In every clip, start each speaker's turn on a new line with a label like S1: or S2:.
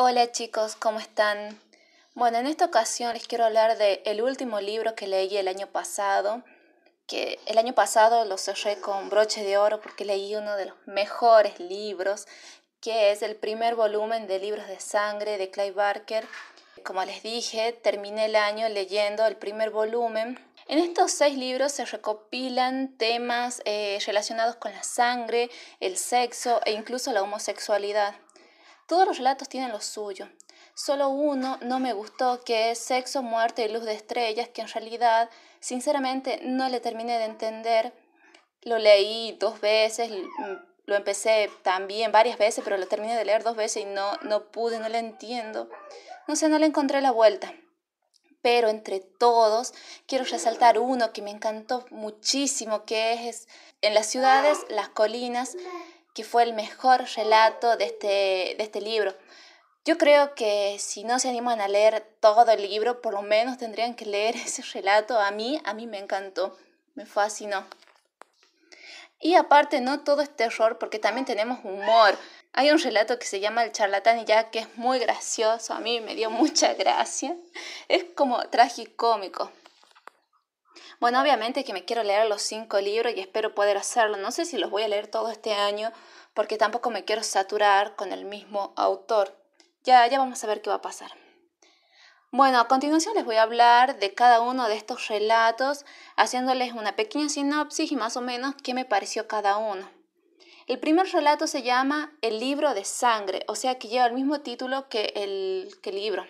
S1: Hola chicos, ¿cómo están? Bueno, en esta ocasión les quiero hablar del el último libro que leí el año pasado, que el año pasado lo cerré con broche de oro porque leí uno de los mejores libros, que es el primer volumen de Libros de Sangre de Clive Barker. Como les dije, terminé el año leyendo el primer volumen. En estos seis libros se recopilan temas eh, relacionados con la sangre, el sexo e incluso la homosexualidad. Todos los relatos tienen lo suyo. Solo uno no me gustó, que es Sexo, Muerte y Luz de Estrellas, que en realidad, sinceramente, no le terminé de entender. Lo leí dos veces, lo empecé también varias veces, pero lo terminé de leer dos veces y no, no pude, no le entiendo. No sé, no le encontré la vuelta. Pero entre todos, quiero resaltar uno que me encantó muchísimo, que es En las ciudades, las colinas, que fue el mejor relato de este, de este libro. Yo creo que si no se animan a leer todo el libro, por lo menos tendrían que leer ese relato. A mí, a mí me encantó, me fascinó. Y aparte, no todo es terror, porque también tenemos humor. Hay un relato que se llama El charlatán y ya que es muy gracioso, a mí me dio mucha gracia. Es como tragicómico. Bueno, obviamente que me quiero leer los cinco libros y espero poder hacerlo. No sé si los voy a leer todo este año porque tampoco me quiero saturar con el mismo autor. Ya, ya vamos a ver qué va a pasar. Bueno, a continuación les voy a hablar de cada uno de estos relatos, haciéndoles una pequeña sinopsis y más o menos qué me pareció cada uno. El primer relato se llama El libro de sangre, o sea que lleva el mismo título que el, que el libro.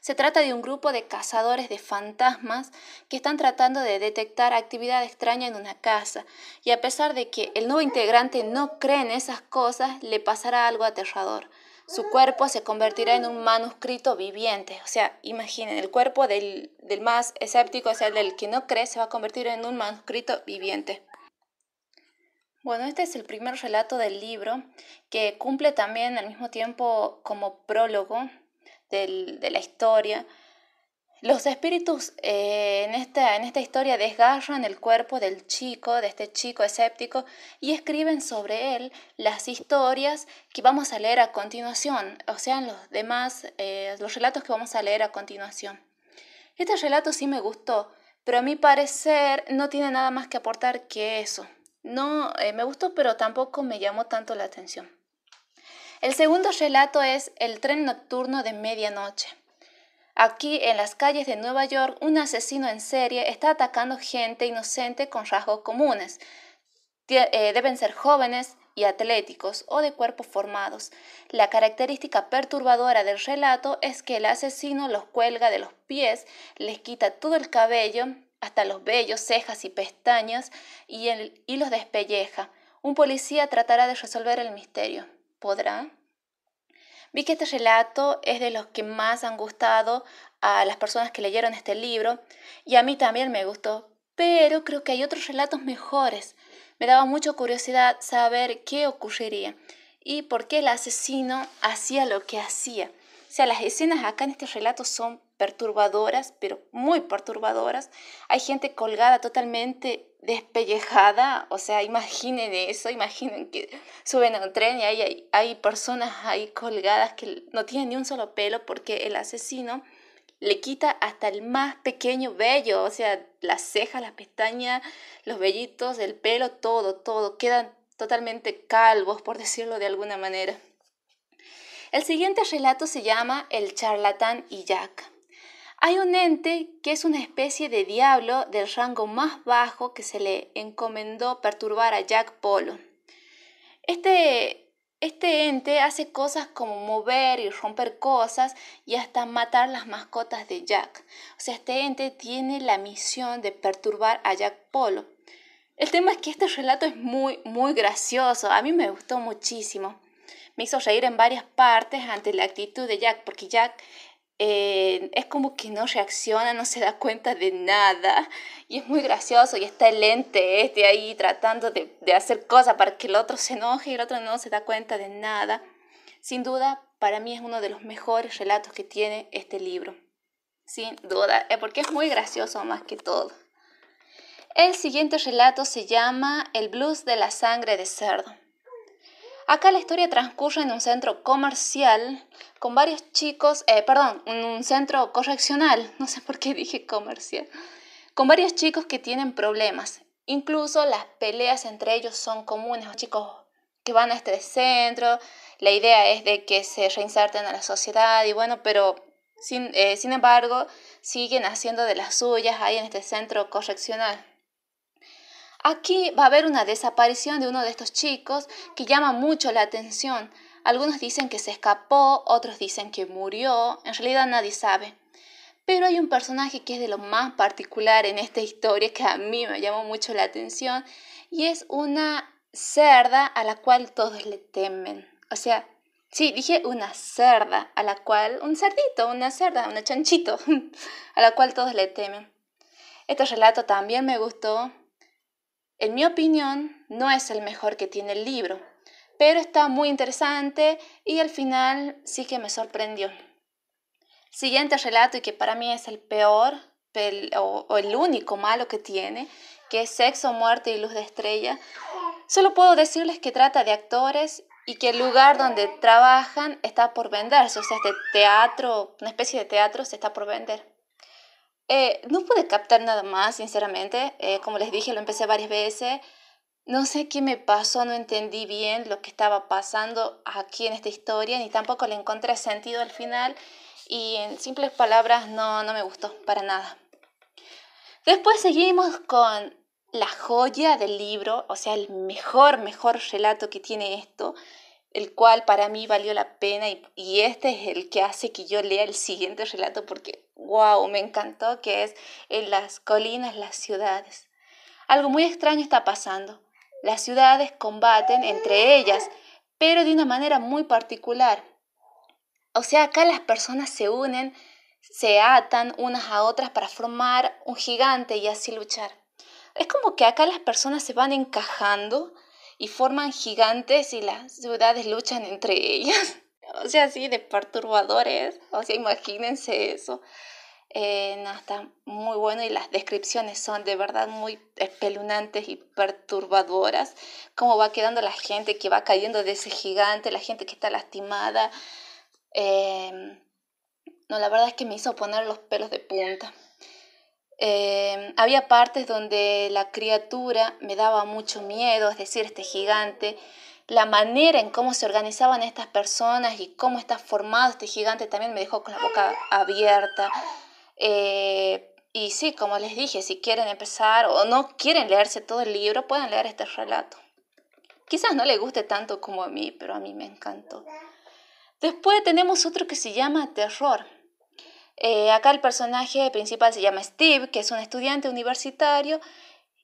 S1: Se trata de un grupo de cazadores de fantasmas que están tratando de detectar actividad extraña en una casa y a pesar de que el nuevo integrante no cree en esas cosas, le pasará algo aterrador. Su cuerpo se convertirá en un manuscrito viviente. O sea, imaginen, el cuerpo del, del más escéptico, o sea, del que no cree, se va a convertir en un manuscrito viviente. Bueno, este es el primer relato del libro que cumple también al mismo tiempo como prólogo de la historia. Los espíritus eh, en, esta, en esta historia desgarran el cuerpo del chico, de este chico escéptico, y escriben sobre él las historias que vamos a leer a continuación, o sea, los demás, eh, los relatos que vamos a leer a continuación. Este relato sí me gustó, pero a mi parecer no tiene nada más que aportar que eso. No, eh, me gustó, pero tampoco me llamó tanto la atención. El segundo relato es El tren nocturno de medianoche. Aquí, en las calles de Nueva York, un asesino en serie está atacando gente inocente con rasgos comunes. Eh, deben ser jóvenes y atléticos o de cuerpos formados. La característica perturbadora del relato es que el asesino los cuelga de los pies, les quita todo el cabello, hasta los vellos, cejas y pestañas, y, y los despelleja. Un policía tratará de resolver el misterio podrá. Vi que este relato es de los que más han gustado a las personas que leyeron este libro y a mí también me gustó, pero creo que hay otros relatos mejores. Me daba mucha curiosidad saber qué ocurriría y por qué el asesino hacía lo que hacía. O sea, las escenas acá en este relato son perturbadoras, pero muy perturbadoras. Hay gente colgada totalmente despellejada, o sea, imaginen eso, imaginen que suben a un tren y hay, hay, personas ahí colgadas que no tienen ni un solo pelo porque el asesino le quita hasta el más pequeño vello, o sea, las cejas, las pestañas, los vellitos, el pelo, todo, todo, quedan totalmente calvos, por decirlo de alguna manera. El siguiente relato se llama El charlatán y Jack. Hay un ente que es una especie de diablo del rango más bajo que se le encomendó perturbar a Jack Polo. Este, este ente hace cosas como mover y romper cosas y hasta matar las mascotas de Jack. O sea, este ente tiene la misión de perturbar a Jack Polo. El tema es que este relato es muy, muy gracioso. A mí me gustó muchísimo. Me hizo reír en varias partes ante la actitud de Jack, porque Jack eh, es como que no reacciona, no se da cuenta de nada y es muy gracioso y está el ente este ahí tratando de, de hacer cosas para que el otro se enoje y el otro no se da cuenta de nada. Sin duda, para mí es uno de los mejores relatos que tiene este libro. Sin duda, eh, porque es muy gracioso más que todo. El siguiente relato se llama El blues de la sangre de cerdo. Acá la historia transcurre en un centro comercial con varios chicos, eh, perdón, en un centro correccional, no sé por qué dije comercial, con varios chicos que tienen problemas. Incluso las peleas entre ellos son comunes, los chicos que van a este centro, la idea es de que se reinserten a la sociedad y bueno, pero sin, eh, sin embargo siguen haciendo de las suyas ahí en este centro correccional. Aquí va a haber una desaparición de uno de estos chicos que llama mucho la atención. Algunos dicen que se escapó, otros dicen que murió, en realidad nadie sabe. Pero hay un personaje que es de lo más particular en esta historia que a mí me llamó mucho la atención y es una cerda a la cual todos le temen. O sea, sí, dije una cerda a la cual, un cerdito, una cerda, una chanchito, a la cual todos le temen. Este relato también me gustó en mi opinión, no es el mejor que tiene el libro, pero está muy interesante y al final sí que me sorprendió. Siguiente relato y que para mí es el peor o, el único malo que tiene, que es Sexo, Muerte y Luz de Estrella. Solo puedo decirles que trata de actores y que el lugar donde trabajan está por venderse, o sea, este teatro, una especie de teatro se está por vender. Eh, no pude captar nada más, sinceramente. Eh, como les dije, lo empecé varias veces. No sé qué me pasó, no entendí bien lo que estaba pasando aquí en esta historia, ni tampoco le encontré sentido al final. Y en simples palabras, no, no me gustó para nada. Después seguimos con la joya del libro, o sea, el mejor, mejor relato que tiene esto, el cual para mí valió la pena y, y este es el que hace que yo lea el siguiente relato porque wow, me encantó, que es en las colinas, las ciudades. Algo muy extraño está pasando. Las ciudades combaten entre ellas, pero de una manera muy particular. O sea, acá las personas se unen, se atan unas a otras para formar un gigante y así luchar. Es como que acá las personas se van encajando y forman gigantes y las ciudades luchan entre ellas. O sea, así de perturbadores. O sea, imagínense eso. Eh, no, está muy bueno y las descripciones son de verdad muy espeluznantes y perturbadoras. Cómo va quedando la gente que va cayendo de ese gigante, la gente que está lastimada. Eh, no, la verdad es que me hizo poner los pelos de punta. Eh, había partes donde la criatura me daba mucho miedo, es decir, este gigante la manera en cómo se organizaban estas personas y cómo está formado este gigante también me dejó con la boca abierta. Eh, y sí, como les dije, si quieren empezar o no quieren leerse todo el libro, pueden leer este relato. Quizás no les guste tanto como a mí, pero a mí me encantó. Después tenemos otro que se llama Terror. Eh, acá el personaje principal se llama Steve, que es un estudiante universitario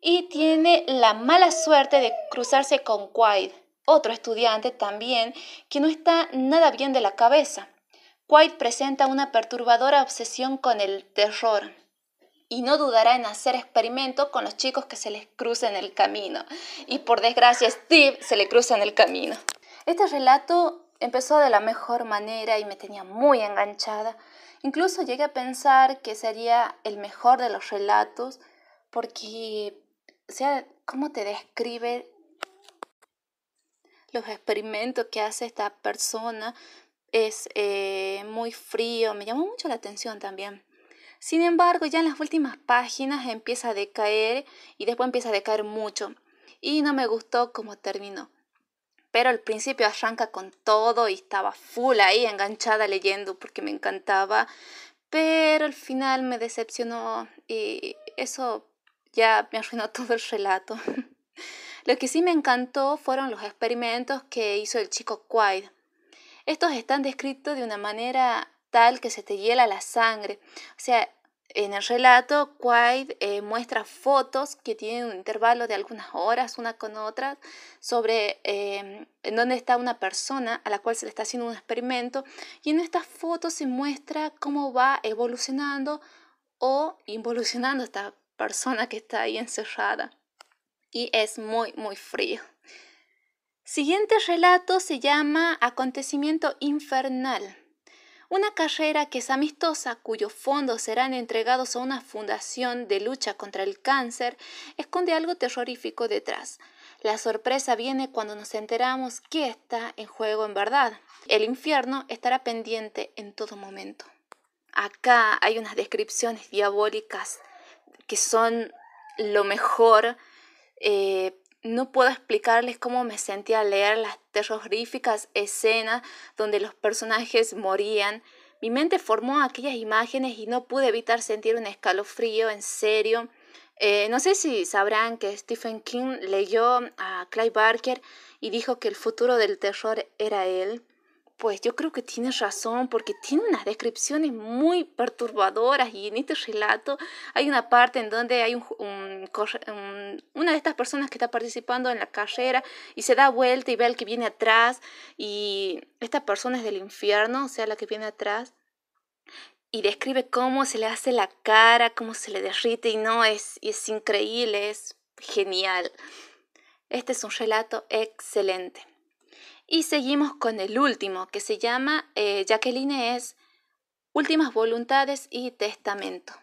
S1: y tiene la mala suerte de cruzarse con Quaid, otro estudiante también que no está nada bien de la cabeza. White presenta una perturbadora obsesión con el terror y no dudará en hacer experimento con los chicos que se les crucen el camino. Y por desgracia, Steve se le cruza en el camino. Este relato empezó de la mejor manera y me tenía muy enganchada. Incluso llegué a pensar que sería el mejor de los relatos porque, o sea, cómo te describe los experimentos que hace esta persona es eh, muy frío, me llamó mucho la atención también. Sin embargo, ya en las últimas páginas empieza a decaer y después empieza a decaer mucho y no me gustó cómo terminó. Pero al principio arranca con todo y estaba full ahí enganchada leyendo porque me encantaba, pero al final me decepcionó y eso ya me arruinó todo el relato. Lo que sí me encantó fueron los experimentos que hizo el chico Quaid. Estos están descritos de una manera tal que se te hiela la sangre. O sea, en el relato, Quaid eh, muestra fotos que tienen un intervalo de algunas horas una con otra sobre eh, en dónde está una persona a la cual se le está haciendo un experimento y en estas fotos se muestra cómo va evolucionando o involucionando esta persona que está ahí encerrada y es muy, muy frío. Siguiente relato se llama Acontecimiento Infernal. Una carrera que es amistosa, cuyos fondos serán entregados a una fundación de lucha contra el cáncer, esconde algo terrorífico detrás. La sorpresa viene cuando nos enteramos qué está en juego en verdad. El infierno estará pendiente en todo momento. Acá hay unas descripciones diabólicas que son lo mejor. Eh, no puedo explicarles cómo me sentía al leer las terroríficas escenas donde los personajes morían. Mi mente formó aquellas imágenes y no pude evitar sentir un escalofrío, en serio. Eh, no sé si sabrán que Stephen King leyó a Clive Barker y dijo que el futuro del terror era él. Pues yo creo que tiene razón porque tiene unas descripciones muy perturbadoras y en este relato hay una parte en donde hay un, una de estas personas que está participando en la carrera y se da vuelta y ve al que viene atrás y esta persona es del infierno, o sea, la que viene atrás y describe cómo se le hace la cara, cómo se le derrite y no, es, es increíble, es genial. Este es un relato excelente. Y seguimos con el último, que se llama eh, Jacqueline es Últimas Voluntades y Testamento.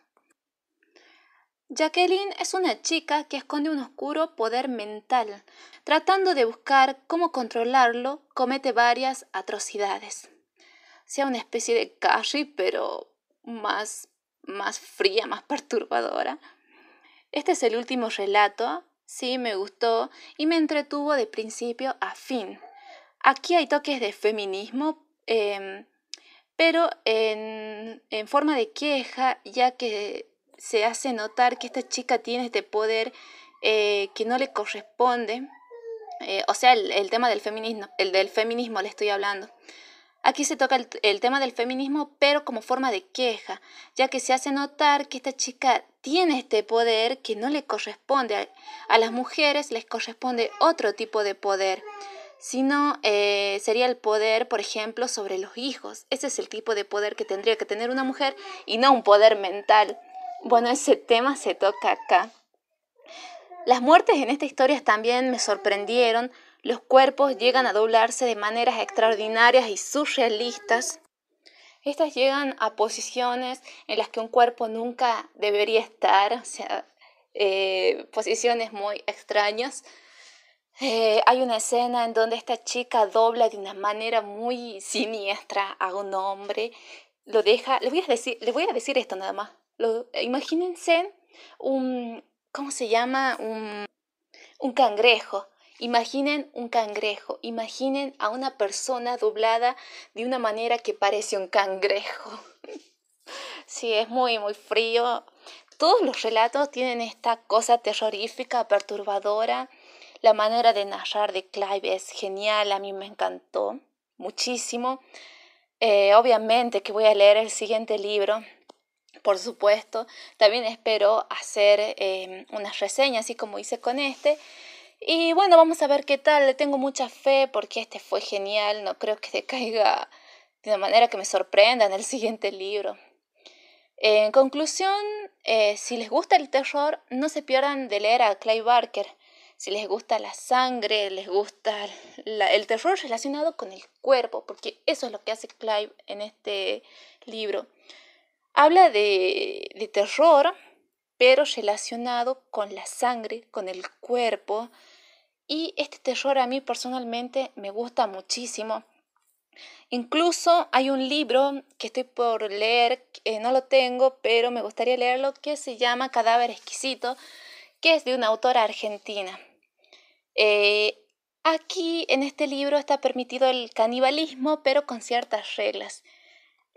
S1: Jacqueline es una chica que esconde un oscuro poder mental. Tratando de buscar cómo controlarlo, comete varias atrocidades. Sea una especie de Carrie, pero más, más fría, más perturbadora. Este es el último relato. Sí, me gustó y me entretuvo de principio a fin. Aquí hay toques de feminismo, em, pero en, forma de queja, ya que se hace notar que esta chica tiene este poder eh, que no le corresponde. Eh, o sea, el, tema del feminismo, el del feminismo le estoy hablando. Aquí se toca el, tema del feminismo, pero como forma de queja, ya que se hace notar que esta chica tiene este poder que no le corresponde. a las mujeres les corresponde otro tipo de poder sino eh, sería el poder, por ejemplo, sobre los hijos. Ese es el tipo de poder que tendría que tener una mujer y no un poder mental. Bueno, ese tema se toca acá. Las muertes en esta historia también me sorprendieron. Los cuerpos llegan a doblarse de maneras extraordinarias y surrealistas. Estas llegan a posiciones en las que un cuerpo nunca debería estar, o sea, eh, posiciones muy extrañas. Eh, hay una escena en donde esta chica dobla de una manera muy siniestra a un hombre. Lo deja, le voy a decir, le voy a decir esto nada más. Lo, imagínense un, ¿cómo se llama? Un, un cangrejo. Imaginen un cangrejo, imaginen a una persona doblada de una manera que parece un cangrejo. sí, es muy, muy frío. Todos los relatos tienen esta cosa terrorífica, perturbadora, la manera de narrar de Clive es genial, a mí me encantó muchísimo. Eh, obviamente que voy a leer el siguiente libro, por supuesto. También espero hacer em, una reseña, así como hice con este. Y bueno, vamos a ver qué tal. Le tengo mucha fe porque este fue genial. No creo que decaiga de una manera que me sorprenda en el siguiente libro. En conclusión, eh, si les gusta el terror, no se pierdan de leer a Clive Barker si les gusta la sangre, les gusta el terror relacionado con el cuerpo, porque eso es lo que hace Clive en este libro. Habla de, de terror, pero relacionado con la sangre, con el cuerpo. Y este terror a mí personalmente me gusta muchísimo. Incluso hay un libro que estoy por leer, no lo tengo, pero me gustaría leerlo, que se llama Cadáver Exquisito, que es de una autora argentina. Eh, aquí en este libro está permitido el canibalismo, pero con ciertas reglas.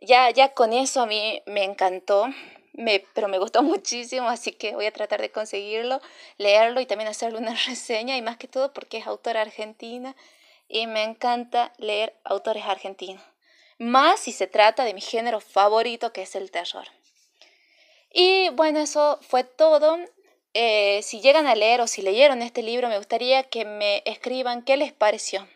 S1: Ya, ya con eso a mí me encantó, me, pero me gustó muchísimo, así que voy a tratar de conseguirlo, leerlo y también hacerle una reseña, y más que todo porque es autora argentina y me encanta leer autores argentinos. Más si se trata de mi género favorito, que es el terror. Y bueno, eso fue todo. Eh, si llegan a leer o si leyeron este libro, me gustaría que me escriban qué les pareció.